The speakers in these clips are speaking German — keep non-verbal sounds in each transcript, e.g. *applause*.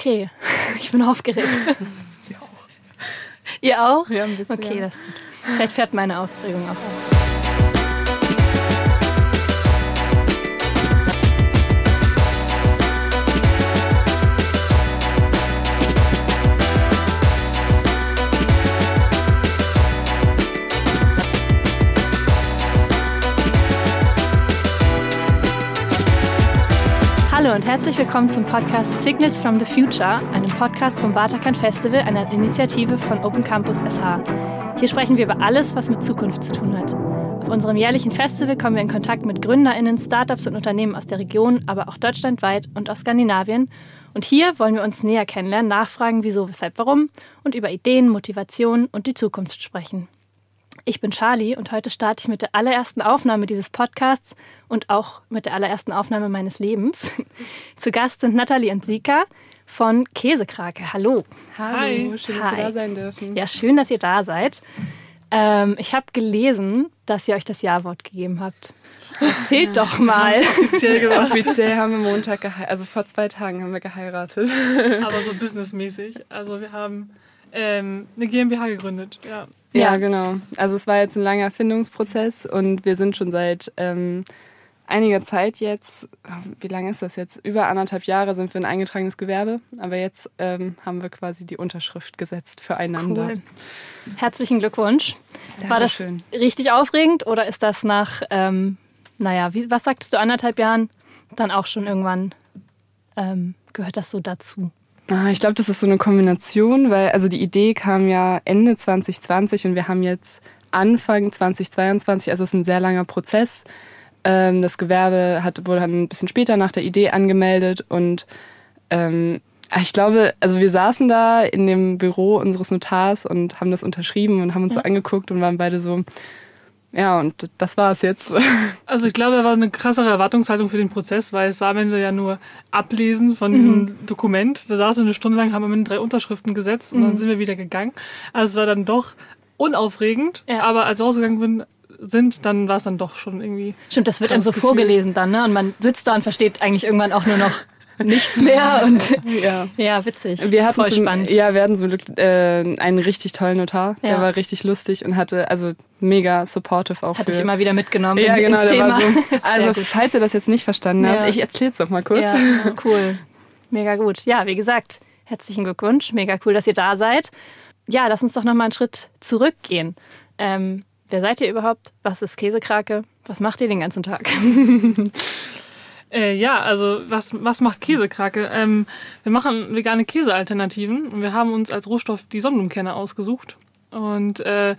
Okay, *laughs* ich bin aufgeregt. Wir auch. *laughs* Ihr auch? Ja, ein bisschen. Okay, das vielleicht fährt meine Aufregung auch auf. Und herzlich willkommen zum Podcast Signals from the Future, einem Podcast vom Waterkant Festival, einer Initiative von Open Campus SH. Hier sprechen wir über alles, was mit Zukunft zu tun hat. Auf unserem jährlichen Festival kommen wir in Kontakt mit GründerInnen, Startups und Unternehmen aus der Region, aber auch deutschlandweit und aus Skandinavien. Und hier wollen wir uns näher kennenlernen, nachfragen, wieso, weshalb, warum und über Ideen, Motivation und die Zukunft sprechen. Ich bin Charlie und heute starte ich mit der allerersten Aufnahme dieses Podcasts und auch mit der allerersten Aufnahme meines Lebens. *laughs* Zu Gast sind Nathalie und Sika von Käsekrake. Hallo. Hallo, Hi. schön, dass Hi. wir da sein dürfen. Ja, schön, dass ihr da seid. Ähm, ich habe gelesen, dass ihr euch das Ja-Wort gegeben habt. Erzählt doch mal. offiziell *laughs* gemacht, Offiziell haben wir Montag geheiratet, also vor zwei Tagen haben wir geheiratet. aber so businessmäßig. Also wir haben ähm, eine GmbH gegründet. Ja. Ja, genau. Also es war jetzt ein langer Findungsprozess und wir sind schon seit ähm, einiger Zeit jetzt, wie lange ist das jetzt? Über anderthalb Jahre sind wir ein eingetragenes Gewerbe, aber jetzt ähm, haben wir quasi die Unterschrift gesetzt füreinander. Cool. Herzlichen Glückwunsch. War das Dankeschön. richtig aufregend oder ist das nach, ähm, naja, wie, was sagtest du, anderthalb Jahren dann auch schon irgendwann ähm, gehört das so dazu? Ah, ich glaube, das ist so eine Kombination, weil also die Idee kam ja Ende 2020 und wir haben jetzt Anfang 2022, also es ist ein sehr langer Prozess. Ähm, das Gewerbe hat, wurde dann ein bisschen später nach der Idee angemeldet und ähm, ich glaube, also wir saßen da in dem Büro unseres Notars und haben das unterschrieben und haben uns so angeguckt und waren beide so, ja, und das war es jetzt. *laughs* Also ich glaube, da war eine krassere Erwartungshaltung für den Prozess, weil es war am Ende ja nur Ablesen von diesem Dokument. Da saßen wir eine Stunde lang, haben am Ende drei Unterschriften gesetzt und dann sind wir wieder gegangen. Also es war dann doch unaufregend, Ja. aber als wir rausgegangen bin, sind, dann war es dann doch schon irgendwie. Stimmt, das wird einem so Gefühl. vorgelesen dann, ne? Und man sitzt da und versteht eigentlich irgendwann auch nur noch nichts mehr und *laughs* ja. ja, witzig. Wir hatten Voll zum, spannend. Ja, wir hatten zum Glück äh, einen richtig tollen Notar. Ja. Der war richtig lustig und hatte also mega supportive auch Hat für. dich immer wieder mitgenommen ja, in- genau, Thema. so. *laughs* Also, falls ihr das jetzt nicht verstanden Ja. habt, ich erzähl's doch mal kurz. Ja, *laughs* cool. Mega gut. Ja, wie gesagt, herzlichen Glückwunsch. Mega cool, dass ihr da seid. Ja, lass uns doch noch mal einen Schritt zurückgehen. Ähm, wer seid ihr überhaupt? Was ist Käsekrake? Was macht ihr den ganzen Tag? Äh, ja, also was, was macht Käsekrake? Ähm, wir machen vegane Käsealternativen und wir haben uns als Rohstoff die Sonnenblumenkerne ausgesucht. Und äh,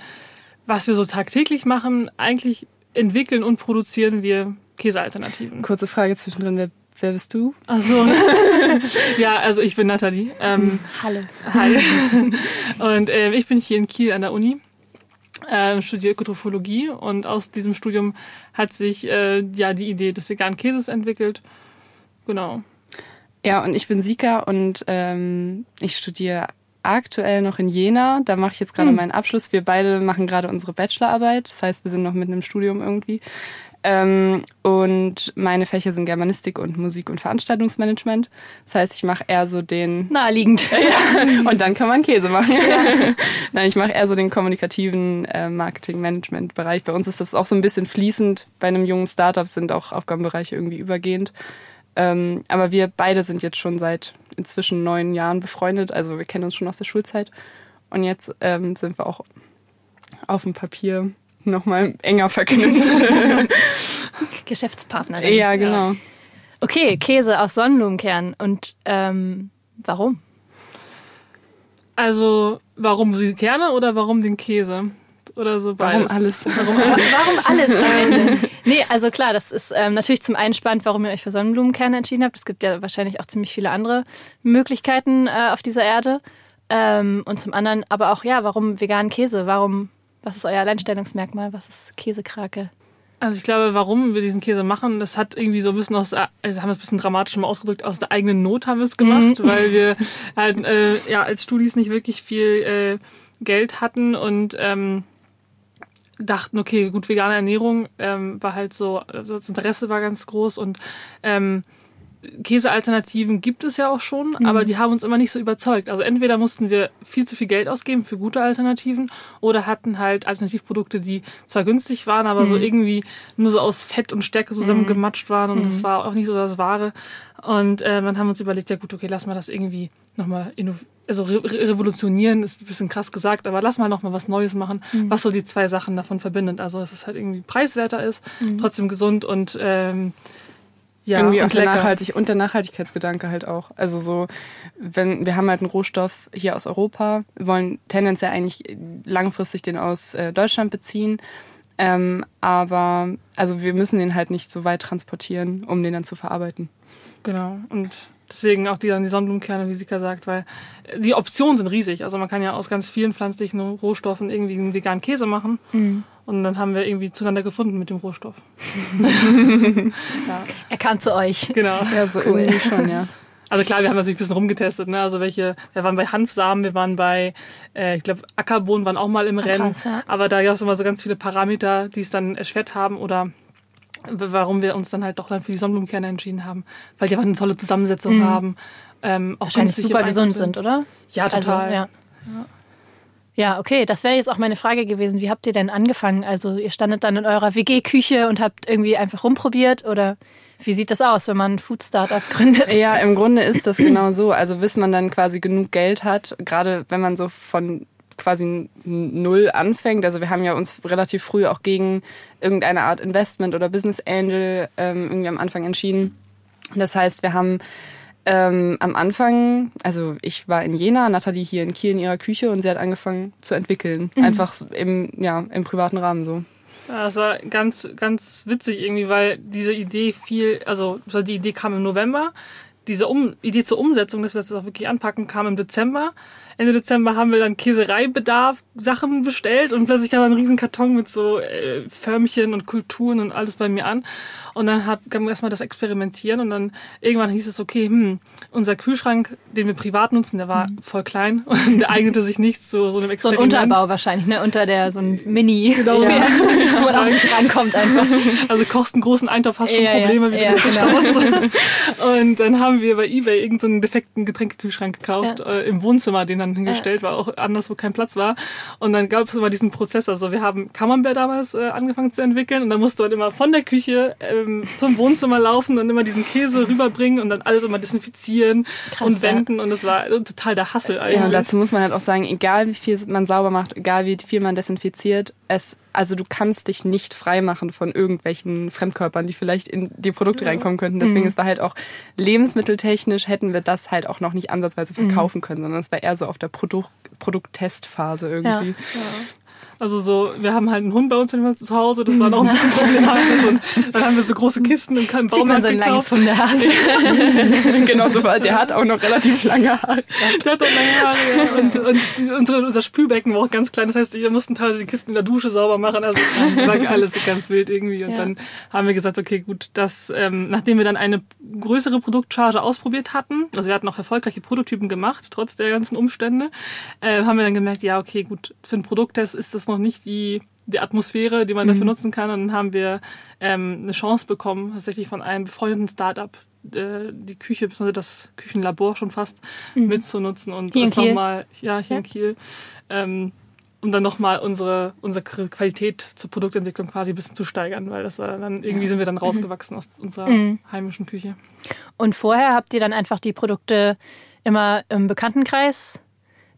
was wir so tagtäglich machen, eigentlich entwickeln und produzieren wir Käsealternativen. Kurze Frage zwischendrin, wer, wer bist du? Also *laughs* ja, also ich bin Nathalie. Ähm, Hallo. Hi. *laughs* Und ähm, ich bin hier in Kiel an der Uni, ähm, studiere Ökotrophologie und aus diesem Studium hat sich äh, ja die Idee des veganen Käses entwickelt. Genau. Ja, und ich bin Sika und ähm, ich studiere aktuell noch in Jena. Da mache ich jetzt gerade Hm. meinen Abschluss. Wir beide machen gerade unsere Bachelorarbeit. Das heißt, wir sind noch mitten im Studium irgendwie. Ähm, und meine Fächer sind Germanistik und Musik- und Veranstaltungsmanagement. Das heißt, ich mache eher so den Naheliegend. *laughs* und dann kann man Käse machen. *laughs* Nein, ich mache eher so den kommunikativen äh, Marketing-Management-Bereich. Bei uns ist das auch so ein bisschen fließend. Bei einem jungen Startup sind auch Aufgabenbereiche irgendwie übergehend. Ähm, aber wir beide sind jetzt schon seit inzwischen neun Jahren befreundet. Also wir kennen uns schon aus der Schulzeit. Und jetzt ähm, sind wir auch auf dem Papier nochmal enger verknüpft. *laughs* Geschäftspartnerin. ja, genau. Okay, Käse aus Sonnenblumenkernen. Und ähm, warum? Also warum die Kerne oder warum den Käse? Oder so Warum beides? alles? *laughs* Warum, warum alles *laughs* am Ende? Nee, also klar, das ist ähm, natürlich zum einen spannend, warum ihr euch für Sonnenblumenkerne entschieden habt. Es gibt ja wahrscheinlich auch ziemlich viele andere Möglichkeiten äh, auf dieser Erde. Ähm, und zum anderen aber auch, ja, warum veganen Käse? Warum, was ist euer Alleinstellungsmerkmal? Was ist Käsekrake? Also ich glaube, warum wir diesen Käse machen, das hat irgendwie so ein bisschen aus, also haben wir es ein bisschen dramatisch mal ausgedrückt, aus der eigenen Not haben wir es gemacht, weil wir halt äh, ja als Studis nicht wirklich viel äh, Geld hatten und ähm, dachten, okay, gut, vegane Ernährung ähm, war halt so, das Interesse war ganz groß und ähm, Käsealternativen gibt es ja auch schon, mhm. aber die haben uns immer nicht so überzeugt. Also entweder mussten wir viel zu viel Geld ausgeben für gute Alternativen oder hatten halt Alternativprodukte, die zwar günstig waren, aber mhm. so irgendwie nur so aus Fett und Stärke zusammengematscht waren und das mhm. war auch nicht so das Wahre. Und äh, dann haben wir uns überlegt, ja gut, okay, lass mal das irgendwie nochmal also re revolutionieren ist ein bisschen krass gesagt, aber lass mal nochmal was Neues machen, mhm. was so die zwei Sachen davon verbindet. Also dass es halt irgendwie preiswerter ist, mhm. trotzdem gesund und ähm, ja, irgendwie auch der, Nachhaltig und der Nachhaltigkeitsgedanke halt auch. Also so, wenn wir haben halt einen Rohstoff hier aus Europa, wir wollen tendenziell eigentlich langfristig den aus äh, Deutschland beziehen. Ähm, aber also wir müssen den halt nicht so weit transportieren, um den dann zu verarbeiten. Genau. Und deswegen auch die, die Sonnenblumenkerne, wie Sika sagt, weil die Optionen sind riesig. Also man kann ja aus ganz vielen pflanzlichen Rohstoffen irgendwie einen veganen Käse machen. Mhm. Und dann haben wir irgendwie zueinander gefunden mit dem Rohstoff. *laughs* ja. Er kam zu euch. Genau. Ja, so cool. irgendwie schon, ja. Also klar, wir haben natürlich ein bisschen rumgetestet, ne? Also welche, wir waren bei Hanfsamen, wir waren bei, äh, ich glaube, Ackerbohnen waren auch mal im Rennen. Krass, ja. Aber da gab es immer so ganz viele Parameter, die es dann erschwert haben oder warum wir uns dann halt doch dann für die Sonnenblumenkerne entschieden haben, weil die einfach eine tolle Zusammensetzung mhm. haben. Ähm, auch Wahrscheinlich super gesund sind, oder? Ja, total. Also, ja. ja. Ja, okay, das wäre jetzt auch meine Frage gewesen. Wie habt ihr denn angefangen? Also ihr standet dann in eurer WG-Küche und habt irgendwie einfach rumprobiert oder wie sieht das aus, wenn man ein Food-Startup *laughs* gründet? Ja, im Grunde ist das genau so. Also bis man dann quasi genug Geld hat, gerade wenn man so von quasi null anfängt. Also wir haben ja uns relativ früh auch gegen irgendeine Art Investment oder Business Angel ähm, irgendwie am Anfang entschieden. Das heißt, wir haben ähm, am Anfang, also ich war in Jena, Nathalie hier in Kiel in ihrer Küche und sie hat angefangen zu entwickeln. Mhm. Einfach im, ja, im privaten Rahmen so. Ja, das war ganz, ganz witzig irgendwie, weil diese Idee viel, also die Idee kam im November. Diese um Idee zur Umsetzung, dass wir das auch wirklich anpacken, kam im Dezember. Ende Dezember haben wir dann Käsereibedarf Sachen bestellt und plötzlich kam ein riesen Karton mit so äh, Förmchen und Kulturen und alles bei mir an. Und dann hab, kam erstmal das Experimentieren und dann irgendwann hieß es, okay, hm, unser Kühlschrank, den wir privat nutzen, der war mhm. voll klein *laughs* und der eignete sich nicht zu so einem Experiment. So ein Unterbau wahrscheinlich, ne? Unter der, so ein Mini, genau, ja. *laughs* wo man auch nicht rankommt einfach. Also kochst einen großen Eintopf, hast schon ja, Probleme, wie ja, du genau. *laughs* Und dann haben wir bei Ebay irgendeinen so defekten Getränkekühlschrank gekauft, ja. äh, im Wohnzimmer, den dann hingestellt, war auch anders, wo kein Platz war. Und dann gab es immer diesen Prozess, also wir haben Camembert damals äh, angefangen zu entwickeln und dann musste man immer von der Küche ähm, zum Wohnzimmer laufen und immer diesen Käse rüberbringen und dann alles immer desinfizieren Krass, und wenden ja. und das war total der Hassel eigentlich. Ja, und dazu muss man halt auch sagen, egal wie viel man sauber macht, egal wie viel man desinfiziert, es also du kannst dich nicht freimachen von irgendwelchen Fremdkörpern, die vielleicht in die Produkte ja. reinkommen könnten. Deswegen mhm. es war halt auch lebensmitteltechnisch hätten wir das halt auch noch nicht ansatzweise verkaufen mhm. können, sondern es war eher so auf der Produkt Produkttestphase irgendwie. Ja. Also so, wir haben halt einen Hund bei uns zu Hause, das war noch ein *laughs* bisschen problematisch. Und dann haben wir so große Kisten und keinen Baumarkt Sieht man so ein gekauft. langes Hundehaar. *laughs* genau so, weil der hat auch noch relativ lange Haare. Der hat auch lange Haare, ja. Und, und unsere, unser Spülbecken war auch ganz klein. Das heißt, wir mussten teilweise die Kisten in der Dusche sauber machen. Also war alles so ganz wild irgendwie. Und ja. dann haben wir gesagt, okay, gut, das, ähm, nachdem wir dann eine größere Produktcharge ausprobiert hatten, also wir hatten auch erfolgreiche Prototypen gemacht, trotz der ganzen Umstände, äh, haben wir dann gemerkt, ja, okay, gut, für einen Produkttest ist das noch nicht die, die Atmosphäre, die man mhm. dafür nutzen kann. Und dann haben wir ähm, eine Chance bekommen, tatsächlich von einem befreundeten Startup äh, die Küche, bzw. das Küchenlabor schon fast mhm. mitzunutzen und hier das nochmal, ja, hier ja. in Kiel, ähm, um dann nochmal unsere, unsere Qualität zur Produktentwicklung quasi ein bisschen zu steigern, weil das war dann, irgendwie ja. sind wir dann mhm. rausgewachsen mhm. aus unserer mhm. heimischen Küche. Und vorher habt ihr dann einfach die Produkte immer im Bekanntenkreis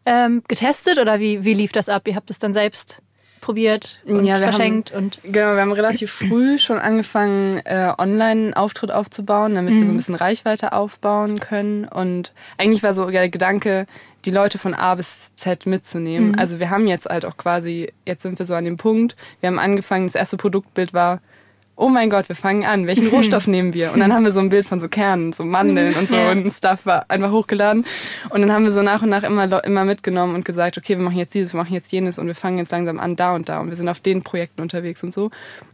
ähm, getestet oder wie, wie lief das ab? Ihr habt es dann selbst probiert und ja, verschenkt haben, und genau wir haben relativ früh schon angefangen äh, online Auftritt aufzubauen damit mhm. wir so ein mhm. bisschen Reichweite aufbauen können und eigentlich war so der Gedanke die Leute von A bis Z mitzunehmen mhm. also wir haben jetzt halt auch quasi jetzt sind wir so an dem Punkt wir haben angefangen das erste Produktbild war oh mein Gott, wir fangen an, welchen *laughs* Rohstoff nehmen wir? Und dann haben wir so ein Bild von so Kernen, so Mandeln und so und Stuff war einfach hochgeladen. Und dann haben wir so nach und nach immer, immer mitgenommen und gesagt, okay, wir machen jetzt dieses, wir machen jetzt jenes und wir fangen jetzt langsam an da und da und wir sind auf den Projekten unterwegs und so.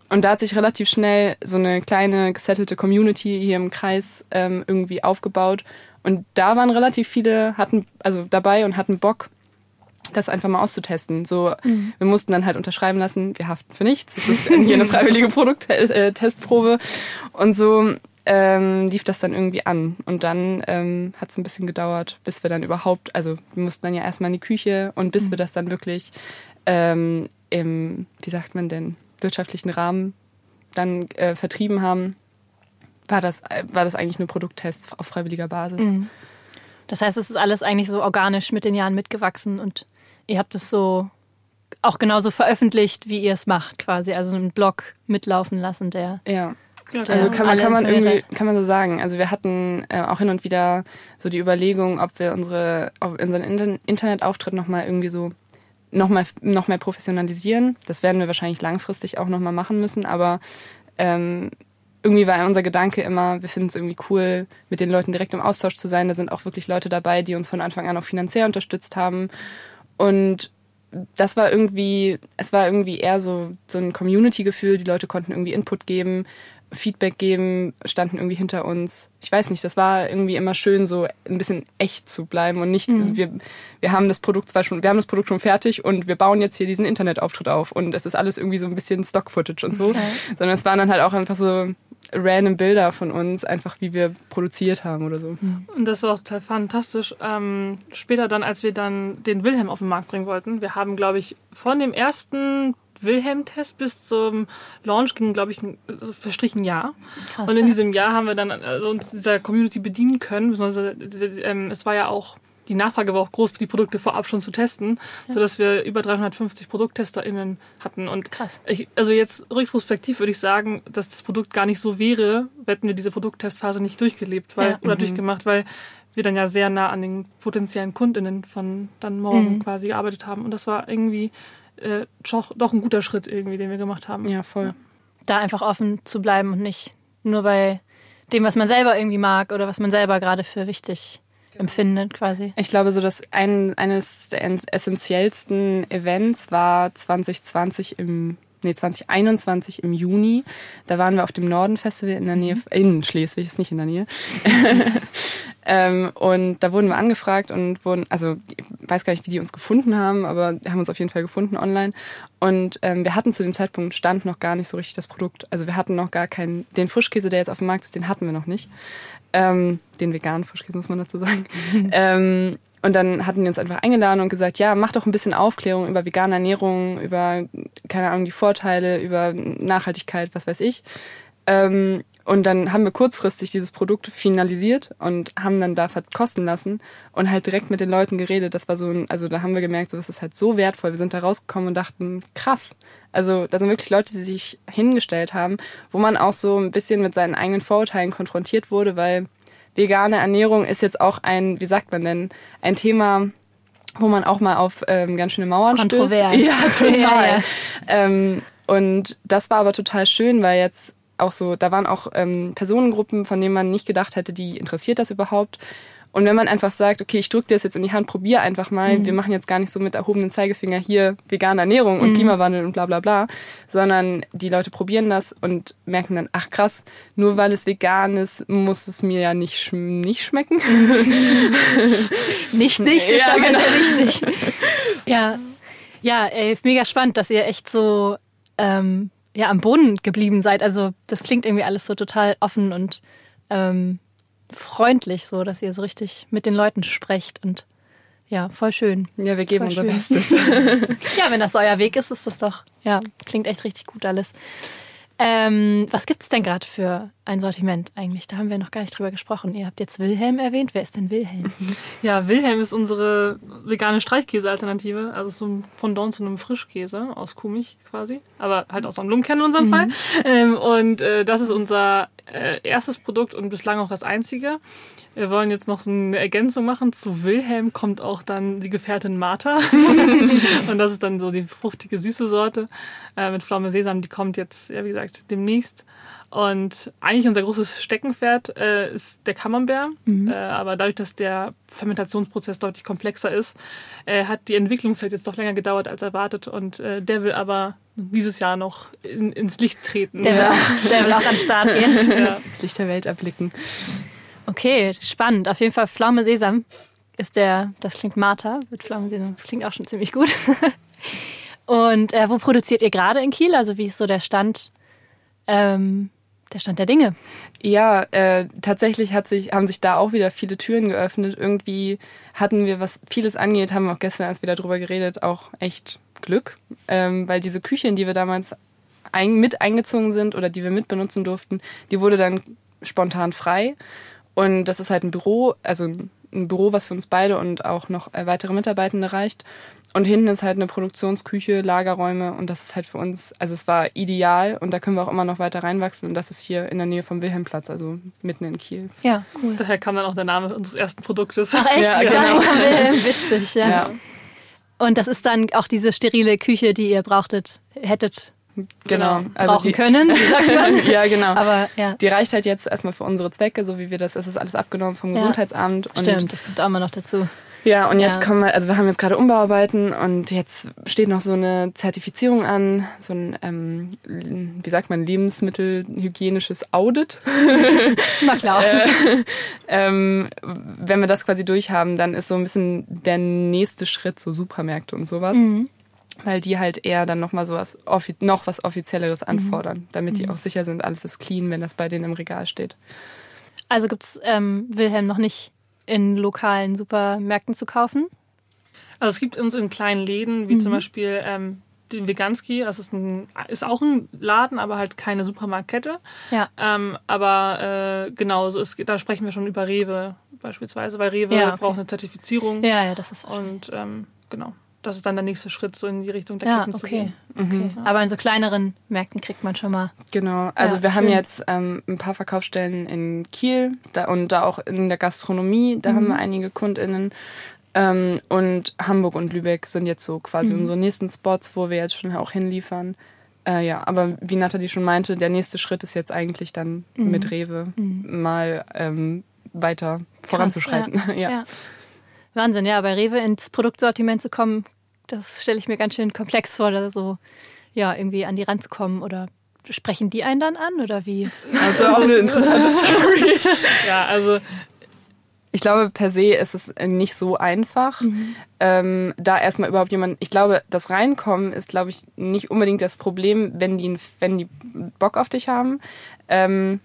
Und da hat sich relativ schnell so eine kleine gesettelte Community hier im Kreis ähm, irgendwie aufgebaut. Und da waren relativ viele, hatten also dabei und hatten Bock, das einfach mal auszutesten. So, mhm. wir mussten dann halt unterschreiben lassen, wir haften für nichts. Das ist hier eine *laughs* freiwillige Produkttestprobe. Und so ähm, lief das dann irgendwie an. Und dann ähm, hat es ein bisschen gedauert, bis wir dann überhaupt, also wir mussten dann ja erstmal in die Küche und bis mhm. wir das dann wirklich ähm, im, wie sagt man denn, wirtschaftlichen Rahmen dann äh, vertrieben haben, war das, war das eigentlich nur Produkttests auf freiwilliger Basis. Mhm. Das heißt, es ist alles eigentlich so organisch mit den Jahren mitgewachsen und ihr habt es so auch genauso veröffentlicht, wie ihr es macht, quasi. Also einen Blog mitlaufen lassen, der. Ja. Also kann man, kann man irgendwie, kann man so sagen. Also wir hatten äh, auch hin und wieder so die Überlegung, ob wir unsere, ob unseren Internetauftritt nochmal irgendwie so nochmal noch mehr professionalisieren. Das werden wir wahrscheinlich langfristig auch nochmal machen müssen, aber ähm, irgendwie war unser Gedanke immer, wir finden es irgendwie cool, mit den Leuten direkt im Austausch zu sein. Da sind auch wirklich Leute dabei, die uns von Anfang an auch finanziell unterstützt haben. Und das war irgendwie, es war irgendwie eher so, so ein Community-Gefühl. Die Leute konnten irgendwie Input geben, Feedback geben, standen irgendwie hinter uns. Ich weiß nicht, das war irgendwie immer schön, so ein bisschen echt zu bleiben und nicht, mhm. also wir, wir haben das Produkt zwar schon, wir haben das Produkt schon fertig und wir bauen jetzt hier diesen Internetauftritt auf und es ist alles irgendwie so ein bisschen Stock-Footage und so, okay. sondern es waren dann halt auch einfach so random Bilder von uns, einfach wie wir produziert haben oder so. Und das war auch total fantastisch. Ähm, später dann, als wir dann den Wilhelm auf den Markt bringen wollten, wir haben, glaube ich, von dem ersten Wilhelm-Test bis zum Launch ging, glaube ich, ein, also verstrichen Jahr. Krass, und in diesem Jahr haben wir dann also uns dieser Community bedienen können. Beziehungsweise, ähm, es war ja auch die Nachfrage war auch groß, die Produkte vorab schon zu testen, ja. sodass wir über 350 ProdukttesterInnen hatten. Und Krass. Ich, also jetzt rückprospektiv würde ich sagen, dass das Produkt gar nicht so wäre, hätten wir diese Produkttestphase nicht durchgelebt weil, ja. oder mhm. durchgemacht, weil wir dann ja sehr nah an den potenziellen KundInnen von dann morgen mhm. quasi gearbeitet haben. Und das war irgendwie äh, doch, doch ein guter Schritt irgendwie, den wir gemacht haben. Ja, voll. Da einfach offen zu bleiben und nicht nur bei dem, was man selber irgendwie mag oder was man selber gerade für wichtig empfindet quasi. Ich glaube, so dass ein, eines der essentiellsten Events war 2020 im nee, 2021 im Juni. Da waren wir auf dem Norden Festival in der Nähe, mhm. in Schleswig, ist nicht in der Nähe. *laughs* ähm, und da wurden wir angefragt und wurden, also ich weiß gar nicht, wie die uns gefunden haben, aber haben uns auf jeden Fall gefunden online. Und ähm, wir hatten zu dem Zeitpunkt stand noch gar nicht so richtig das Produkt. Also wir hatten noch gar keinen, den Fuschkäse, der jetzt auf dem Markt ist, den hatten wir noch nicht. Ähm, den veganen Frischkäse, muss man dazu sagen. *laughs* ähm, und dann hatten die uns einfach eingeladen und gesagt, ja, mach doch ein bisschen Aufklärung über vegane Ernährung, über, keine Ahnung, die Vorteile, über Nachhaltigkeit, was weiß ich. Ähm, und dann haben wir kurzfristig dieses Produkt finalisiert und haben dann da verkosten lassen und halt direkt mit den Leuten geredet. Das war so ein, also da haben wir gemerkt, so, das ist halt so wertvoll. Wir sind da rausgekommen und dachten, krass. Also da sind wirklich Leute, die sich hingestellt haben, wo man auch so ein bisschen mit seinen eigenen Vorurteilen konfrontiert wurde, weil vegane Ernährung ist jetzt auch ein, wie sagt man denn, ein Thema, wo man auch mal auf ähm, ganz schöne Mauern Kontrovers. stößt. *laughs* Ja, total. *laughs* ja, ja. Ähm, und das war aber total schön, weil jetzt auch so, da waren auch ähm, Personengruppen, von denen man nicht gedacht hätte, die interessiert das überhaupt. Und wenn man einfach sagt, okay, ich drücke dir das jetzt in die Hand, probier einfach mal, mhm. wir machen jetzt gar nicht so mit erhobenen Zeigefinger hier vegane Ernährung und mhm. Klimawandel und bla bla bla, sondern die Leute probieren das und merken dann, ach krass, nur weil es vegan ist, muss es mir ja nicht, sch nicht schmecken. *laughs* nicht nicht ist ja, genau. wichtig. *laughs* Ja, ja ey, mega spannend, dass ihr echt so ähm, ja, am Boden geblieben seid. Also das klingt irgendwie alles so total offen und ähm, freundlich, so dass ihr so richtig mit den Leuten sprecht und ja, voll schön. Ja, wir geben voll unser schön. Bestes. *laughs* ja, wenn das euer Weg ist, ist das doch, ja, klingt echt richtig gut alles. Ähm, was gibt es denn gerade für ein Sortiment eigentlich? Da haben wir noch gar nicht drüber gesprochen. Ihr habt jetzt Wilhelm erwähnt. Wer ist denn Wilhelm? *laughs* Ja, Wilhelm ist unsere vegane Streichkäse-Alternative. Also so ein Pendant zu einem Frischkäse aus Kuhmilch quasi. Aber halt aus einem Lumkennen in unserem mhm. Fall. Ähm, und äh, das ist unser äh, erstes Produkt und bislang auch das einzige. Wir wollen jetzt noch so eine Ergänzung machen. Zu Wilhelm kommt auch dann die Gefährtin Martha. *laughs* und das ist dann so die fruchtige, süße Sorte äh, mit Pflaume Sesam. Die kommt jetzt, ja, wie gesagt, demnächst. Und eigentlich unser großes Steckenpferd äh, ist der Camembert. Mhm. Äh, aber dadurch, dass der Fermentationsprozess deutlich komplexer ist, äh, hat die Entwicklungszeit jetzt doch länger gedauert als erwartet. Und äh, der will aber dieses Jahr noch in, ins Licht treten. Der will, *laughs* auch, der will auch an den Start *laughs* gehen. Ja. Das Licht der Welt erblicken. Okay, spannend. Auf jeden Fall Pflaume Sesam ist der, das klingt Martha mit Pflaume Sesam. Das klingt auch schon ziemlich gut. *laughs* Und äh, wo produziert ihr gerade in Kiel? Also wie ist so der Stand ähm, der Stand der Dinge. Ja, äh, tatsächlich hat sich, haben sich da auch wieder viele Türen geöffnet. Irgendwie hatten wir, was vieles angeht, haben wir auch gestern erst wieder drüber geredet, auch echt Glück. Ähm, weil diese Küche, in die wir damals ein, mit eingezogen sind oder die wir mit benutzen durften, die wurde dann spontan frei. Und das ist halt ein Büro, also ein Büro, was für uns beide und auch noch äh, weitere Mitarbeitende reicht. Und hinten ist halt eine Produktionsküche, Lagerräume und das ist halt für uns, also es war ideal und da können wir auch immer noch weiter reinwachsen und das ist hier in der Nähe vom Wilhelmplatz, also mitten in Kiel. Ja, cool. Daher kam dann auch der Name unseres ersten Produktes. Ach echt? Ja, Ja, genau. *laughs* Witzig, ja. Ja, Und das ist dann auch diese sterile Küche, die ihr brauchtet, hättet genau. brauchen die, können, *laughs* ja, genau. Aber ja, Die reicht halt jetzt erstmal für unsere Zwecke, so wie wir das, es ist alles abgenommen vom Ja. Gesundheitsamt. Und stimmt, das kommt auch immer noch dazu. Ja, und jetzt Ja. kommen wir, also wir haben jetzt gerade Umbauarbeiten und jetzt steht noch so eine Zertifizierung an, so ein, ähm, wie sagt man, lebensmittelhygienisches Audit. *laughs* Na klar. ähm, wenn wir das quasi durchhaben, dann ist so ein bisschen der nächste Schritt so Supermärkte und sowas. Mhm. Weil die halt eher dann noch mal sowas, offi- noch was Offizielleres Mhm. anfordern, damit die auch sicher sind, alles ist clean, wenn das bei denen im Regal steht. Also gibt's ähm, Wilhelm noch nicht in lokalen Supermärkten zu kaufen? Also es gibt uns in kleinen Läden, Mhm. wie zum Beispiel ähm, den Veganski, das ist, ein, ist auch ein Laden, aber halt keine Supermarktkette. Ja. Ähm, aber äh, genau, so ist, da sprechen wir schon über Rewe beispielsweise, weil Rewe Ja, okay. braucht eine Zertifizierung. Ja, ja, das ist Und ähm, genau, das ist dann der nächste Schritt, so in die Richtung der ja, Ketten zu okay. gehen. okay. Aber in so kleineren Märkten kriegt man schon mal. Genau, also Ja, wir haben schön. jetzt ähm, ein paar Verkaufsstellen in Kiel da, und da auch in der Gastronomie, da Mhm. haben wir einige KundInnen. Ähm, und Hamburg und Lübeck sind jetzt so quasi Mhm. unsere nächsten Spots, wo wir jetzt schon auch hinliefern. Äh, ja, aber wie Nathalie schon meinte, der nächste Schritt ist jetzt eigentlich dann Mhm. mit Rewe mal ähm, weiter voranzuschreiten. *laughs* ja. ja. Ja. Wahnsinn, ja, bei Rewe ins Produktsortiment zu kommen, das stelle ich mir ganz schön komplex vor, da so ja, irgendwie an die Rand zu kommen oder sprechen die einen dann an oder wie? Also auch eine interessante *laughs* Story. Ja, also Ich glaube, per se ist es nicht so einfach, ähm, da erstmal überhaupt jemand. Ich glaube, das Reinkommen ist, glaube ich, nicht unbedingt das Problem, wenn die, wenn die Bock auf dich haben. Ähm,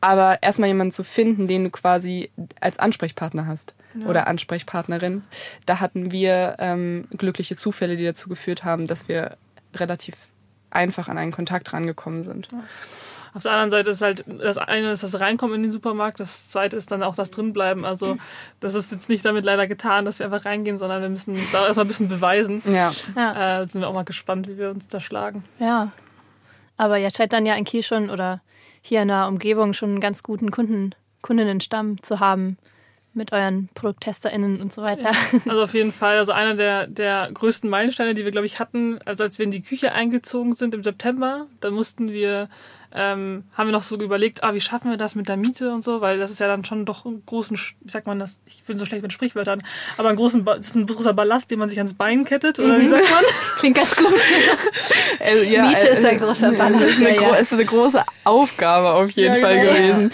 aber erstmal jemanden zu finden, den du quasi als Ansprechpartner hast oder Ansprechpartnerin. Da hatten wir ähm, glückliche Zufälle, die dazu geführt haben, dass wir relativ einfach an einen Kontakt rangekommen sind. Auf der anderen Seite ist halt, das eine ist das Reinkommen in den Supermarkt, das zweite ist dann auch das Drinbleiben. Also das ist jetzt nicht damit leider getan, dass wir einfach reingehen, sondern wir müssen uns da erstmal ein bisschen beweisen. Ja, Ja, Äh, sind wir auch mal gespannt, wie wir uns da schlagen. ja. Aber ihr scheint dann ja in Kiel schon oder hier in der Umgebung schon einen ganz guten Kunden, Kundinnenstamm zu haben mit euren ProdukttesterInnen und so weiter. Also auf jeden Fall, also einer der, der größten Meilensteine, die wir, glaube ich, hatten, also als wir in die Küche eingezogen sind im September, da mussten wir, ähm, haben wir noch so überlegt, ah, wie schaffen wir das mit der Miete und so, weil das ist ja dann schon doch einen großen, wie sagt man das, ich bin so schlecht mit Sprichwörtern, aber einen großen, das ist ein großer Ballast, den man sich ans Bein kettet, oder wie sagt man? *laughs* Klingt ganz gut. *laughs* Also, ja, Miete ist ein äh, großer Ballast. ist eine, Ja, ja. es ist eine große Aufgabe auf jeden Fall genau. gewesen.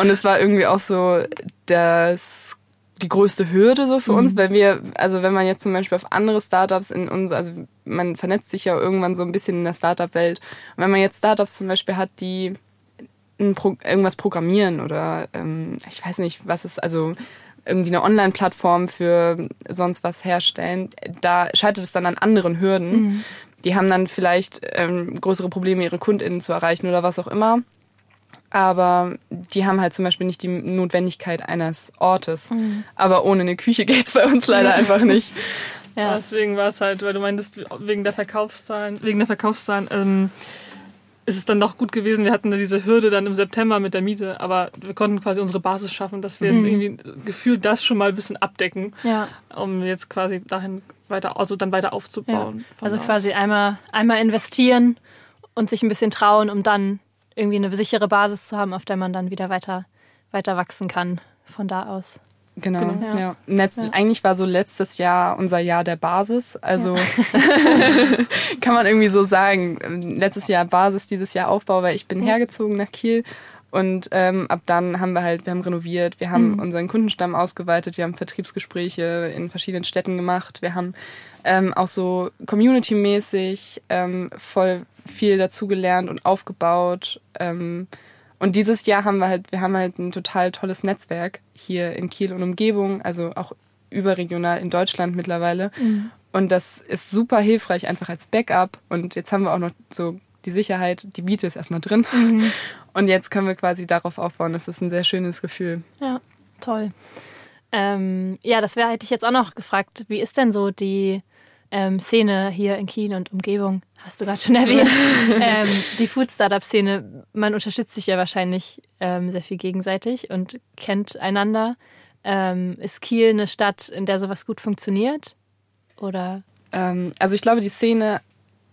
Und es war irgendwie auch so das die größte Hürde so für Mhm. uns, weil wir, also wenn man jetzt zum Beispiel auf andere Startups in uns, also man vernetzt sich ja irgendwann so ein bisschen in der Startup-Welt. Und wenn man jetzt Startups zum Beispiel hat, die Pro irgendwas programmieren oder ähm, ich weiß nicht, was ist, also irgendwie eine Online-Plattform für sonst was herstellen, da scheitert es dann an anderen Hürden. Die haben dann vielleicht ähm, größere Probleme, ihre KundInnen zu erreichen oder was auch immer. Aber die haben halt zum Beispiel nicht die Notwendigkeit eines Ortes. Aber ohne eine Küche *laughs* geht's bei uns leider einfach nicht. Ja. Deswegen war es halt, weil du meintest, wegen der Verkaufszahlen, wegen der Verkaufszahlen, ähm, ist es dann doch gut gewesen. Wir hatten diese Hürde dann im September mit der Miete, aber wir konnten quasi unsere Basis schaffen, dass wir jetzt irgendwie gefühlt das schon mal ein bisschen abdecken, ja. um jetzt quasi dahin weiter, also dann weiter Ja. aufzubauen. von Also aus. quasi einmal, einmal investieren und sich ein bisschen trauen, um dann irgendwie eine sichere Basis zu haben, auf der man dann wieder weiter, weiter wachsen kann von da aus. Genau. Genau. Ja. Letz Eigentlich war so letztes Jahr unser Jahr der Basis. Also *laughs* kann man irgendwie so sagen. Letztes Jahr Basis, dieses Jahr Aufbau, weil ich bin hergezogen nach Kiel. Und ähm, ab dann haben wir halt, wir haben renoviert, wir haben unseren Kundenstamm ausgeweitet, wir haben Vertriebsgespräche in verschiedenen Städten gemacht, wir haben ähm, auch so community-mäßig ähm, voll viel dazugelernt und aufgebaut. Ähm, und dieses Jahr haben wir halt, wir haben halt ein total tolles Netzwerk hier in Kiel und Umgebung, also auch überregional in Deutschland mittlerweile. Mhm. Und das ist super hilfreich, einfach als Backup. Und jetzt haben wir auch noch so die Sicherheit, die Miete ist erstmal drin. Mhm. *laughs* Und jetzt können wir quasi darauf aufbauen. Das ist ein sehr schönes Gefühl. Ja, toll. Ähm, ja, das wäre, hätte ich jetzt auch noch gefragt. Wie ist denn so die ähm, Szene hier in Kiel und Umgebung? Hast du gerade schon *laughs* erwähnt. ähm, die Food Startup Szene, man unterstützt sich ja wahrscheinlich ähm, sehr viel gegenseitig und kennt einander. Ähm, ist Kiel eine Stadt, in der sowas gut funktioniert? Oder? Ähm, also ich glaube, die Szene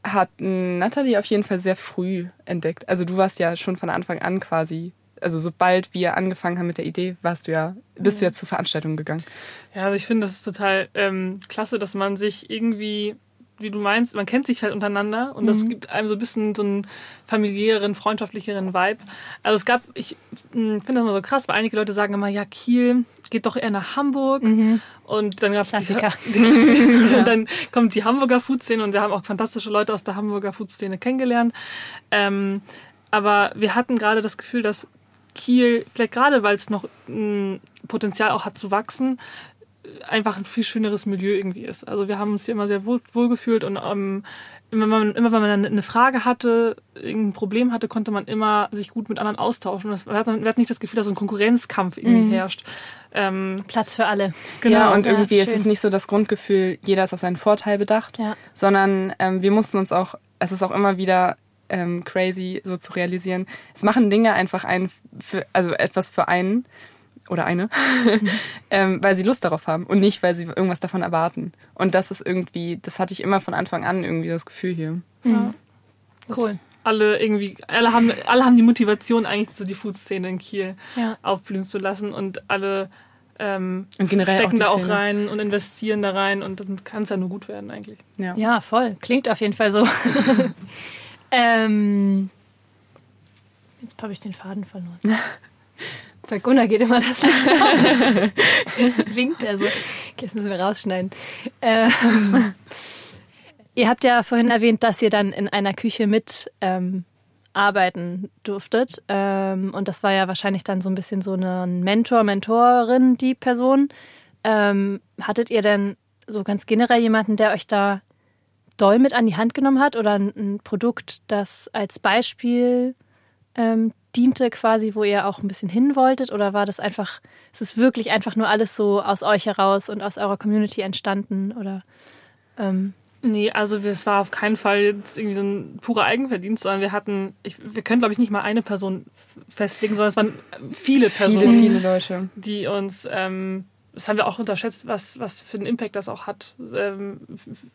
hat Natalie auf jeden Fall sehr früh entdeckt. Also du warst ja schon von Anfang an quasi, also sobald wir angefangen haben mit der Idee, warst du ja, bist du ja zu Veranstaltungen gegangen. Ja, also ich finde, das ist total ähm, klasse, dass man sich irgendwie wie du meinst, man kennt sich halt untereinander und das mhm. gibt einem so ein bisschen so einen familiären, freundschaftlicheren Vibe. Also es gab, ich hm, finde das immer so krass, weil einige Leute sagen immer, ja, Kiel geht doch eher nach Hamburg mhm. und dann gab Die, *laughs* die ja. und dann kommt die Hamburger Food-Szene und wir haben auch fantastische Leute aus der Hamburger Food-Szene kennengelernt. Ähm, aber wir hatten gerade das Gefühl, dass Kiel, vielleicht gerade weil es noch ein Potenzial auch hat zu wachsen, einfach ein viel schöneres Milieu irgendwie ist. Also wir haben uns hier immer sehr wohl, wohl gefühlt und ähm, immer, wenn man, immer wenn man eine Frage hatte, irgendein Problem hatte, konnte man immer sich gut mit anderen austauschen. Und man hat nicht das Gefühl, dass so ein Konkurrenzkampf irgendwie mhm. herrscht. Ähm, Platz für alle. Genau. Ja, und irgendwie ja, ist es nicht so das Grundgefühl, jeder ist auf seinen Vorteil bedacht, ja. sondern ähm, wir mussten uns auch, es ist auch immer wieder ähm, crazy so zu realisieren. Es machen Dinge einfach ein für, also etwas für einen oder eine, *laughs* ähm, weil sie Lust darauf haben und nicht, weil sie irgendwas davon erwarten. Und das ist irgendwie, das hatte ich immer von Anfang an irgendwie das Gefühl hier. Ja. Cool. Alle irgendwie, alle haben, alle haben die Motivation eigentlich so die Food-Szene in Kiel ja. aufblühen zu lassen und alle ähm, und stecken auch da auch rein und investieren da rein und dann kann es ja nur gut werden eigentlich. Ja. ja, voll. Klingt auf jeden Fall so. *laughs* *laughs* ähm, jetzt habe ich den Faden verloren. *laughs* Bei Gunnar geht immer das Licht aus. *laughs* Winkt er so. Okay, das müssen wir rausschneiden. Ähm, *laughs* ihr habt ja vorhin erwähnt, dass ihr dann in einer Küche mit ähm, arbeiten durftet. Ähm, und das war ja wahrscheinlich dann so ein bisschen so ein Mentor, Mentorin, die Person. Ähm, hattet ihr denn so ganz generell jemanden, der euch da doll mit an die Hand genommen hat oder ein, ein Produkt, das als Beispiel ähm, diente quasi, wo ihr auch ein bisschen hin wolltet? Oder war das einfach, ist es wirklich einfach nur alles so aus euch heraus und aus eurer Community entstanden? Oder ähm Nee, also es war auf keinen Fall jetzt irgendwie so ein purer Eigenverdienst, sondern wir hatten, ich, wir können glaube ich nicht mal eine Person festlegen, sondern es waren viele Personen, viele, viele Leute, die uns ähm, das haben wir auch unterschätzt, was, was für einen Impact das auch hat, ähm,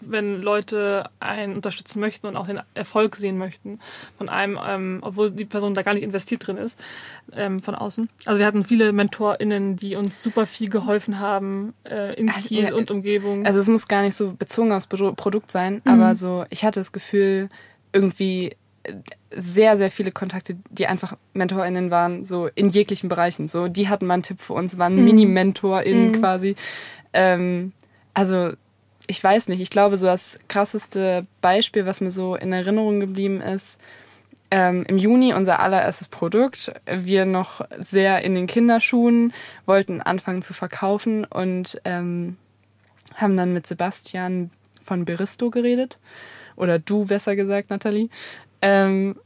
wenn Leute einen unterstützen möchten und auch den Erfolg sehen möchten von einem, ähm, obwohl die Person da gar nicht investiert drin ist, ähm, von außen. Also wir hatten viele MentorInnen, die uns super viel geholfen haben äh, in also, Kiel und Umgebung. Also es muss gar nicht so bezogen aufs Produkt sein, mhm. aber so, ich hatte das Gefühl, irgendwie sehr, sehr viele Kontakte, die einfach MentorInnen waren, so in jeglichen Bereichen. So, die hatten mal einen Tipp für uns, waren mhm. Mini-MentorInnen mhm. quasi. Ähm, also, ich weiß nicht, ich glaube, so das krasseste Beispiel, was mir so in Erinnerung geblieben ist, ähm, im Juni unser allererstes Produkt. Wir noch sehr in den Kinderschuhen, wollten anfangen zu verkaufen und ähm, haben dann mit Sebastian von Beristo geredet. Oder du besser gesagt, Nathalie. Ähm,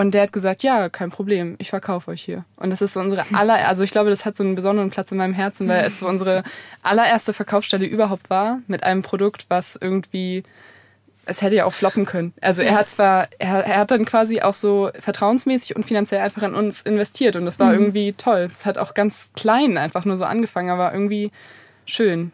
und der hat gesagt, ja, kein Problem, ich verkaufe euch hier. Und das ist so unsere *laughs* aller, also ich glaube, das hat so einen besonderen Platz in meinem Herzen, weil es so unsere allererste Verkaufsstelle überhaupt war mit einem Produkt, was irgendwie, es hätte ja auch floppen können. Also er hat zwar, er, er hat dann quasi auch so vertrauensmäßig und finanziell einfach in uns investiert und das war mhm. irgendwie toll. Es hat auch ganz klein einfach nur so angefangen, aber irgendwie schön.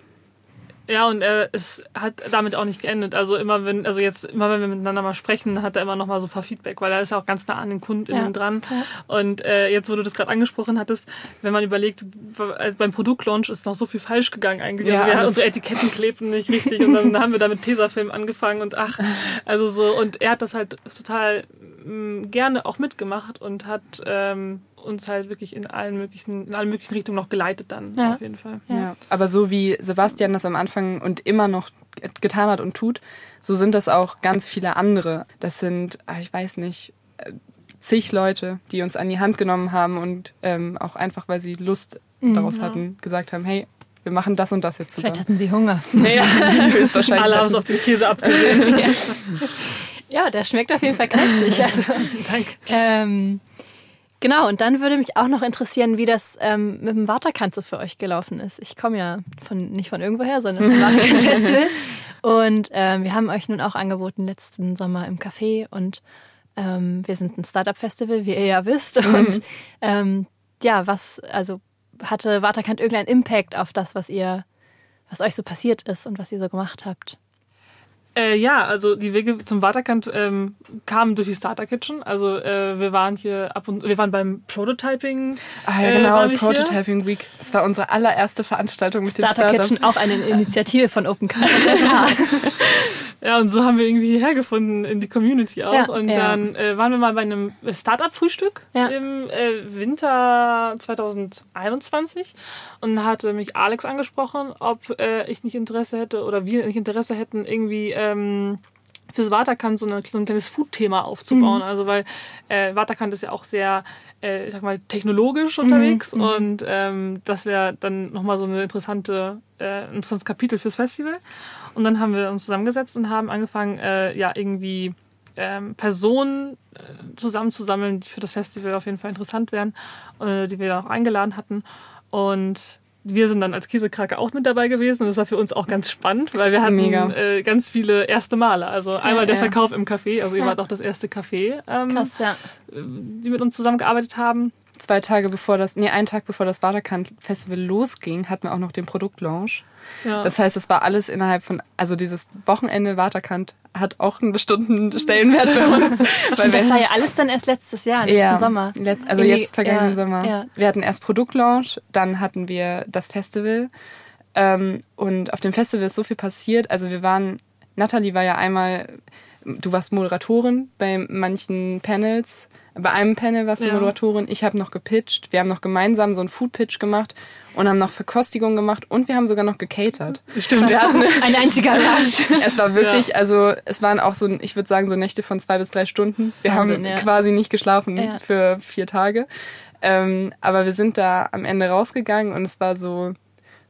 Ja, und er es hat damit auch nicht geendet. Also immer wenn, also jetzt immer wenn wir miteinander mal sprechen, hat er immer noch mal so Feedback, weil er ist ja auch ganz nah an den KundInnen ja. dran. Ja. Und äh, jetzt, wo du das gerade angesprochen hattest, wenn man überlegt, also beim Produktlaunch ist noch so viel falsch gegangen eigentlich. Ja, also wir, unsere Etiketten klebten nicht richtig und dann *laughs* haben wir da mit Tesafilm angefangen und ach, also so und er hat das halt total mh, mm, gerne auch mitgemacht und hat ähm, uns halt wirklich in allen möglichen, in allen möglichen Richtungen noch geleitet dann Ja. auf jeden Fall. Ja. Aber so wie Sebastian das am Anfang und immer noch getan hat und tut, so sind das auch ganz viele andere. Das sind, ah, ich weiß nicht, äh, zig Leute, die uns an die Hand genommen haben und ähm, auch einfach, weil sie Lust darauf hatten, gesagt haben, hey, wir machen das und das jetzt Vielleicht zusammen. hatten sie Hunger. Ja, höchstwahrscheinlich. *laughs* Alle haben es auf den Käse abgesehen. *laughs* Ja, der schmeckt auf jeden Fall köstlich. Also, Danke. ähm, genau, und dann würde mich auch noch interessieren, wie das ähm, mit dem Waterkant so für euch gelaufen ist. Ich komme ja von, nicht von irgendwoher, sondern vom Waterkant *laughs* Festival. Und ähm, wir haben euch nun auch angeboten letzten Sommer im Café und ähm, wir sind ein Startup-Festival, wie ihr ja wisst. Und ähm, ja, was, also hatte Waterkant irgendeinen Impact auf das, was ihr, was euch so passiert ist und was ihr so gemacht habt? Äh, ja, also die Wege zum Waterkant ähm, kamen durch die Starter Kitchen. Also äh, wir waren hier ab und wir waren beim Prototyping. Ah ja, äh, genau, waren wir hier. Prototyping Week. Das war unsere allererste Veranstaltung mit den Starter. Kitchen, auch eine *laughs* Initiative von Open Campus *laughs* SH. Ja, und so haben wir irgendwie hierher gefunden in die Community auch. Ja, und ja. dann äh, waren wir mal bei einem Startup-Frühstück Ja. im äh, Winter 2021 und da hatte mich Alex angesprochen, ob äh, ich nicht Interesse hätte oder wir nicht Interesse hätten, irgendwie ähm, fürs Waterkant so, eine, so ein kleines Food-Thema aufzubauen. Also weil äh, Waterkant ist ja auch sehr, äh, ich sag mal, technologisch unterwegs und ähm, das wäre dann nochmal so eine interessante, äh, ein interessantes Kapitel fürs Festival. Und dann haben wir uns zusammengesetzt und haben angefangen, äh, ja, irgendwie ähm, Personen äh, zusammenzusammeln, die für das Festival auf jeden Fall interessant wären, äh, die wir dann auch eingeladen hatten. Und wir sind dann als Käsekrake auch mit dabei gewesen und das war für uns auch ganz spannend, weil wir hatten äh, ganz viele erste Male. Also einmal der ja. Verkauf im Café, also ihr Ja. wart auch das erste Café, ähm, Krass, ja. die mit uns zusammengearbeitet haben. Zwei Tage bevor das, nee, einen Tag bevor das Waterkant Festival losging, hatten wir auch noch den Produktlaunch. Ja. Das heißt, es war alles innerhalb von, also dieses Wochenende Waterkant hat auch einen bestimmten Stellenwert für uns. *laughs* Stimmt, das war ja alles dann erst letztes Jahr, letzten ja, Sommer. Let, also Irgendwie- jetzt vergangenen ja, Sommer. Wir hatten erst Produktlaunch, dann hatten wir das Festival. Ähm, und auf dem Festival ist so viel passiert. Also wir waren, Natalie war ja einmal, du warst Moderatorin bei manchen Panels. Bei einem Panel warst du Ja. Moderatorin. Ich habe noch gepitcht. Wir haben noch gemeinsam so einen Food-Pitch gemacht und haben noch Verkostigung gemacht und wir haben sogar noch gecatert. Stimmt. Wir hatten, *laughs* Ein einziger Rush. *laughs* es war wirklich, also es waren auch so, ich würde sagen, so Nächte von zwei bis drei Stunden. Wir Wahnsinn, haben ja. quasi nicht geschlafen Ja. für vier Tage. Ähm, aber wir sind da am Ende rausgegangen und es war so,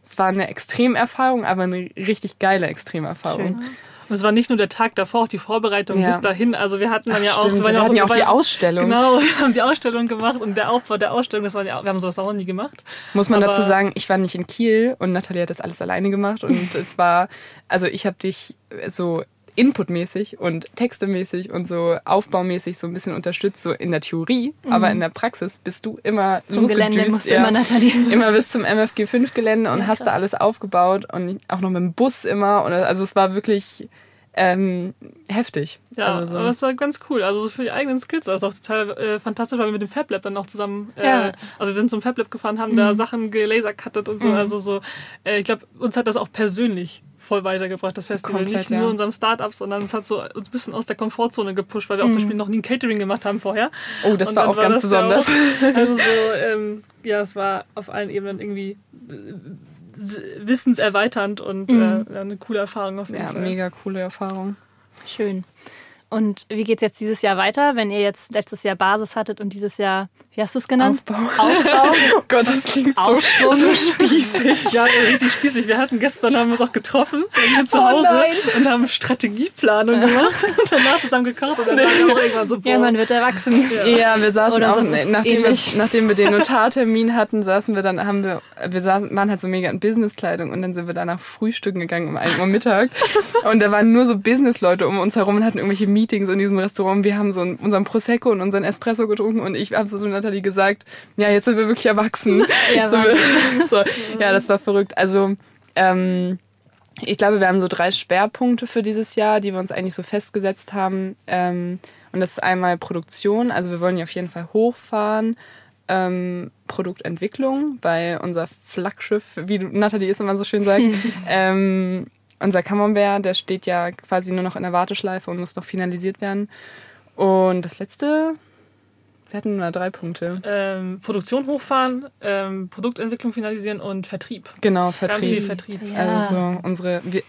es war eine Extremerfahrung, aber eine richtig geile Extremerfahrung. Schön. Und es war nicht nur der Tag davor, auch die Vorbereitung Ja. bis dahin. Also wir hatten dann ja auch, Stimmt, waren wir hatten ja auch wir die Ausstellung. Genau, *laughs* wir haben die Ausstellung gemacht und der Aufbau der Ausstellung, das war ja, wir haben sowas auch noch nie gemacht. Muss man Aber- dazu sagen, ich war nicht in Kiel und Nathalie hat das alles alleine gemacht und es war, also ich habe dich so inputmäßig und textemäßig und so aufbaumäßig so ein bisschen unterstützt, so in der Theorie, aber in der Praxis bist du immer Mhm. Zum Gelände losgedüst, musste immer Nathalie. *laughs* immer bis zum MFG 5 Gelände und Ja, hast da alles aufgebaut und auch noch mit dem Bus immer und also es war wirklich ähm, heftig. Ja, also so. aber es war ganz cool. Also so für die eigenen Skills war es auch total äh, fantastisch, weil wir mit dem Fab Lab dann auch zusammen, äh, Ja. also wir sind zum Fab Lab gefahren, haben da Sachen gelasercuttet und so. Also so, äh, ich glaube, uns hat das auch persönlich voll weitergebracht, das Festival. Komplett, Nicht ja. nur unserem Start-up, sondern es hat so uns ein bisschen aus der Komfortzone gepusht, weil wir auch zum Beispiel noch nie ein Catering gemacht haben vorher. oh, das Und war auch ganz das besonders. Ja auch, *laughs* also so, ähm, ja, es war auf allen Ebenen irgendwie äh, wissenserweiternd und äh, ja, eine coole Erfahrung auf jeden ja, Fall. mega coole Erfahrung. Schön. Und wie geht's jetzt dieses Jahr weiter, wenn ihr jetzt letztes Jahr Basis hattet und dieses Jahr, wie hast du es genannt? Aufbau. *laughs* Aufbau. Oh Gott, das klingt so, so spießig. Ja, richtig spießig. Wir hatten gestern, haben wir uns auch getroffen, hier zu Oh Hause nein. und haben Strategieplanung gemacht *laughs* und danach zusammen gekocht und dann waren wir auch irgendwann so, boah, Ja, man wird erwachsen. Ja, wir saßen Oder auch, so nachdem, wir, nachdem wir den *laughs* Notartermin hatten, saßen wir dann, haben wir, wir saßen, waren halt so mega in Businesskleidung und dann sind wir danach frühstücken gegangen um 1 Uhr Mittag. Und da waren nur so Businessleute um uns herum und hatten irgendwelche Meetings in diesem Restaurant. Wir haben so einen- unseren Prosecco und unseren Espresso getrunken und ich habe so zu Nathalie gesagt, ja, jetzt sind wir wirklich erwachsen. *laughs* Ja, *laughs* so, *laughs* so, ja, das war verrückt. Also, ähm, ich glaube, wir haben so drei Schwerpunkte für dieses Jahr, die wir uns eigentlich so festgesetzt haben. Ähm, und das ist einmal Produktion, also wir wollen ja auf jeden Fall hochfahren. Ähm, Produktentwicklung, weil unser Flaggschiff, wie Nathalie es immer so schön sagt, ähm, unser Camembert, der steht ja quasi nur noch in der Warteschleife und muss noch finalisiert werden. Und das letzte, Wir hatten nur drei Punkte. Ähm, Produktion hochfahren, ähm, Produktentwicklung finalisieren und Vertrieb. Genau, Vertrieb. Ganz viel Vertrieb. Ja. Also unsere wir,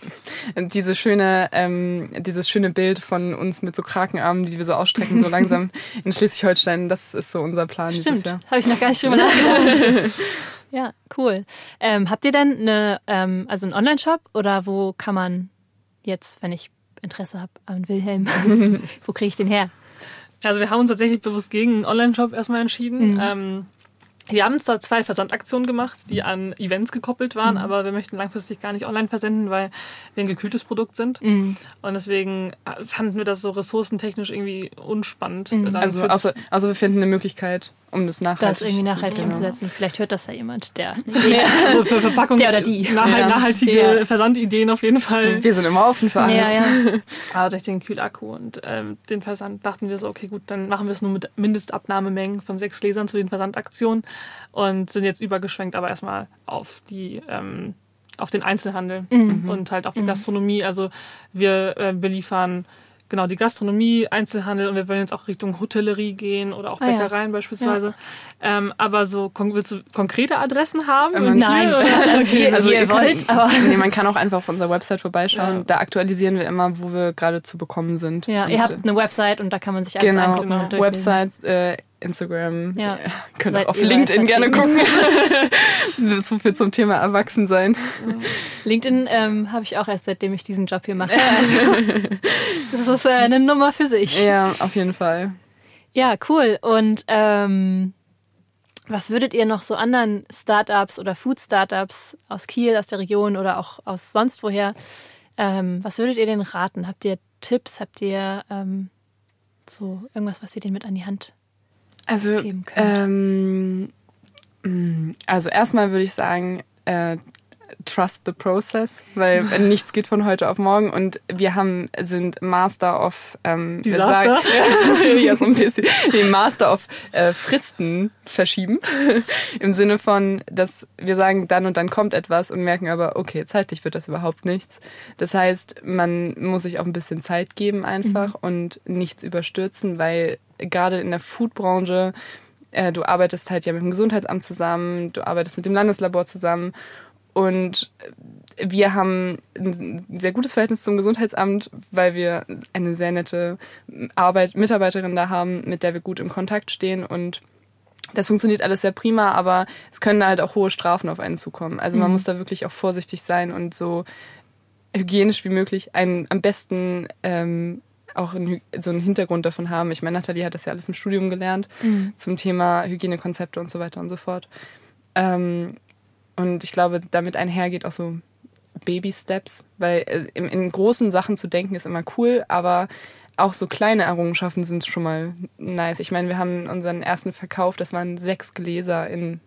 diese schöne ähm, dieses schöne Bild von uns mit so Krakenarmen, die wir so ausstrecken, so langsam *laughs* in Schleswig-Holstein. Das ist so unser Plan Stimmt. dieses Jahr. Habe ich noch gar nicht drüber nachgedacht. *laughs* ja, cool. Ähm, habt ihr denn eine, ähm, also einen Online-Shop oder wo kann man jetzt, wenn ich Interesse habe an Wilhelm, *laughs* wo kriege ich den her? Also wir haben uns tatsächlich bewusst gegen einen Online-Shop erstmal entschieden. Mhm. Ähm, wir haben zwar zwei Versandaktionen gemacht, die an Events gekoppelt waren, mhm. aber wir möchten langfristig gar nicht online versenden, weil wir ein gekühltes Produkt sind. Mhm. Und deswegen äh, fanden wir das so ressourcentechnisch irgendwie unspannend. Mhm. Also, außer, also wir finden eine Möglichkeit, um das nachhaltig Das irgendwie nachhaltig umzusetzen. Vielleicht hört das ja jemand, der *laughs* also für Verpackung, *laughs* der oder die. Nachhalt, nachhaltige ja. Versandideen auf jeden Fall. Wir sind immer offen für alles. Ja, ja. *laughs* Aber durch den Kühlakku und ähm, den Versand dachten wir so, okay, gut, dann machen wir es nur mit Mindestabnahmemengen von sechs Gläsern zu den Versandaktionen und sind jetzt übergeschwenkt, aber erstmal auf die ähm, auf den Einzelhandel mhm. und halt auf die mhm. Gastronomie. Also wir äh, beliefern genau die Gastronomie, Einzelhandel und wir wollen jetzt auch Richtung Hotellerie gehen oder auch ah, Bäckereien ja. beispielsweise. Ja. Ähm, aber so willst du konkrete Adressen haben? Ähm, nein, *laughs* also, wie, also ihr wollt. Kann, aber *laughs* nee, man kann auch einfach auf unserer Website vorbeischauen. Ja. Da aktualisieren wir immer, wo wir gerade zu bekommen sind. Ja, und ihr habt eine Website und da kann man sich alles genau, angucken. Genau, Websites, äh, Instagram. Ja. Könnt auch auf LinkedIn gerne gucken. *laughs* *laughs* so viel zum Thema Erwachsensein. LinkedIn ähm, habe ich auch erst seitdem ich diesen Job hier mache. *laughs* Also, das ist äh, eine Nummer für sich. Ja, auf jeden Fall. Ja, cool. Und ähm, was würdet ihr noch so anderen Startups oder Food-Startups aus Kiel, aus der Region oder auch aus sonst woher, ähm, was würdet ihr denen raten? Habt ihr Tipps? Habt ihr ähm, so irgendwas, was ihr denen mit an die Hand also, geben könnt? Ähm, mm, also erstmal würde ich sagen, äh, trust the process, weil *laughs* nichts geht von heute auf morgen und wir haben sind Master of ähm, Disaster? Sag, *laughs* ja, so ein bisschen. Nee, Master of äh, Fristen verschieben. *laughs* Im Sinne von, dass wir sagen, dann und dann kommt etwas und merken aber, okay, zeitlich wird das überhaupt nichts. Das heißt, man muss sich auch ein bisschen Zeit geben einfach mhm. und nichts überstürzen, weil gerade in der Foodbranche, äh, du arbeitest halt ja mit dem Gesundheitsamt zusammen, du arbeitest mit dem Landeslabor zusammen und wir haben ein sehr gutes Verhältnis zum Gesundheitsamt, weil wir eine sehr nette Arbeit, Mitarbeiterin da haben, mit der wir gut im Kontakt stehen und das funktioniert alles sehr prima, aber es können da halt auch hohe Strafen auf einen zukommen. Also man mhm. muss da wirklich auch vorsichtig sein und so hygienisch wie möglich einen am besten ähm, auch ein, so einen Hintergrund davon haben. Ich meine, Nathalie hat das ja alles im Studium gelernt mhm. zum Thema Hygienekonzepte und so weiter und so fort. Ähm, und ich glaube, damit einhergeht auch so Baby-Steps, weil äh, in, in, großen Sachen zu denken ist immer cool, aber auch so kleine Errungenschaften sind schon mal nice. Ich meine, wir haben unseren ersten Verkauf, das waren sechs Gläser in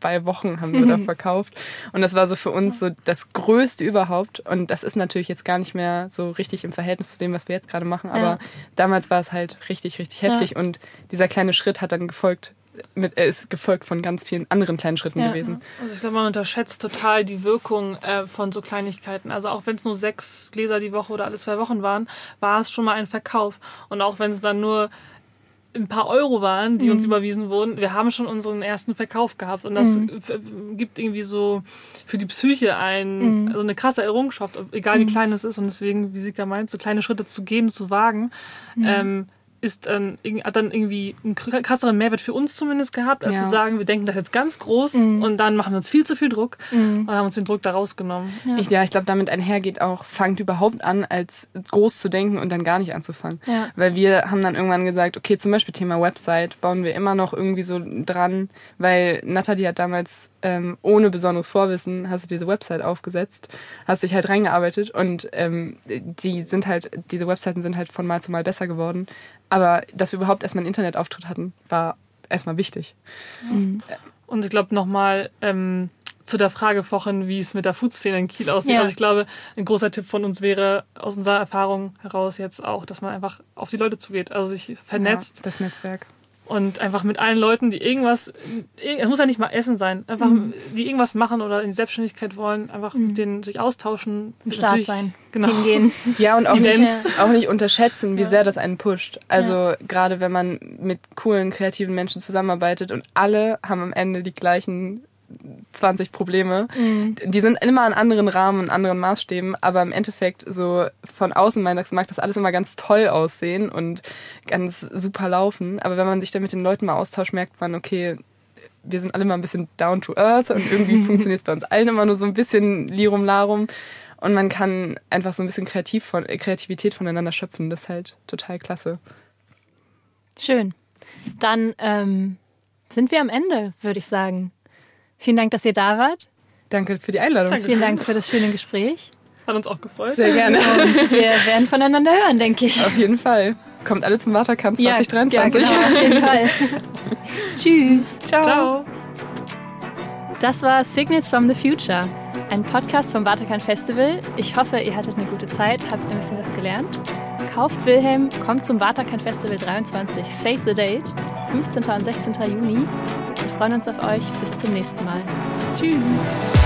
zwei Wochen haben wir da *laughs* verkauft. Und das war so für uns so das Größte überhaupt. Und das ist natürlich jetzt gar nicht mehr so richtig im Verhältnis zu dem, was wir jetzt gerade machen. Aber ja. damals war es halt richtig, richtig heftig. Ja. Und dieser kleine Schritt hat dann gefolgt. Mit, er ist gefolgt von ganz vielen anderen kleinen Schritten ja. gewesen. Also ich glaube, man unterschätzt total die Wirkung äh, von so Kleinigkeiten. Also auch wenn es nur sechs Gläser die Woche oder alle zwei Wochen waren, war es schon mal ein Verkauf. Und auch wenn es dann nur ein paar Euro waren, die mhm. uns überwiesen wurden, wir haben schon unseren ersten Verkauf gehabt. Und das mhm. gibt irgendwie so für die Psyche ein, mhm. also eine krasse Errungenschaft, egal wie mhm. klein es ist. Und deswegen, wie Sika meint, so kleine Schritte zu gehen, zu wagen, mhm. ähm, ist dann, hat dann irgendwie einen krasseren Mehrwert für uns zumindest gehabt, als ja. zu sagen, wir denken das jetzt ganz groß mhm. und dann machen wir uns viel zu viel Druck mhm. und haben uns den Druck da rausgenommen. Ja, ich, ja, ich glaube, damit einhergeht auch, fangt überhaupt an, als groß zu denken und dann gar nicht anzufangen. Ja. Weil wir haben dann irgendwann gesagt, okay, zum Beispiel Thema Website bauen wir immer noch irgendwie so dran, weil Nathalie hat damals ähm, ohne besonderes Vorwissen, hast du diese Website aufgesetzt, hast dich halt reingearbeitet und ähm, die sind halt, diese Webseiten sind halt von Mal zu Mal besser geworden aber dass wir überhaupt erstmal einen Internetauftritt hatten, war erstmal wichtig. Mhm. Und ich glaube nochmal ähm, zu der Frage vorhin, wie es mit der Food-Szene in Kiel aussieht. Ja. Also ich glaube, ein großer Tipp von uns wäre aus unserer Erfahrung heraus jetzt auch, dass man einfach auf die Leute zugeht, also sich vernetzt. Ja, das Netzwerk. Und einfach mit allen Leuten, die irgendwas, es muss ja nicht mal Essen sein, einfach mhm. die irgendwas machen oder in die Selbstständigkeit wollen, einfach mhm. mit denen sich austauschen. Im Start sein, genau. hingehen. *laughs* Ja, und auch nicht, auch nicht unterschätzen, wie ja. sehr das einen pusht. Also ja. gerade wenn man mit coolen, kreativen Menschen zusammenarbeitet und alle haben am Ende die gleichen 20 Probleme. Mhm. Die sind immer an anderen Rahmen und anderen Maßstäben, aber im Endeffekt so von außen mag das alles immer ganz toll aussehen und ganz super laufen. Aber wenn man sich dann mit den Leuten mal austauscht, merkt man, okay, wir sind alle mal ein bisschen down to earth und irgendwie *laughs* funktioniert es bei uns allen immer nur so ein bisschen Lirum Larum. Und man kann einfach so ein bisschen kreativ von, Kreativität voneinander schöpfen. Das ist halt total klasse. Schön. Dann ähm, sind wir am Ende, würde ich sagen. Vielen Dank, dass ihr da wart. Danke für die Einladung. Danke. Vielen Dank für das schöne Gespräch. Hat uns auch gefreut. Sehr gerne. Und wir werden voneinander hören, denke ich. Auf jeden Fall. Kommt alle zum Waterkamp 2023. Ja, ja genau, auf jeden Fall. *laughs* Tschüss. Ciao. Ciao. Das war Signals from the Future, ein Podcast vom Waterkamp Festival. Ich hoffe, ihr hattet eine gute Zeit, habt ein bisschen was gelernt. Kauft Wilhelm, kommt zum Waterkamp Festival 23, Save the Date, 15. und 16. Juni. Freuen uns auf euch. Bis zum nächsten Mal. Tschüss.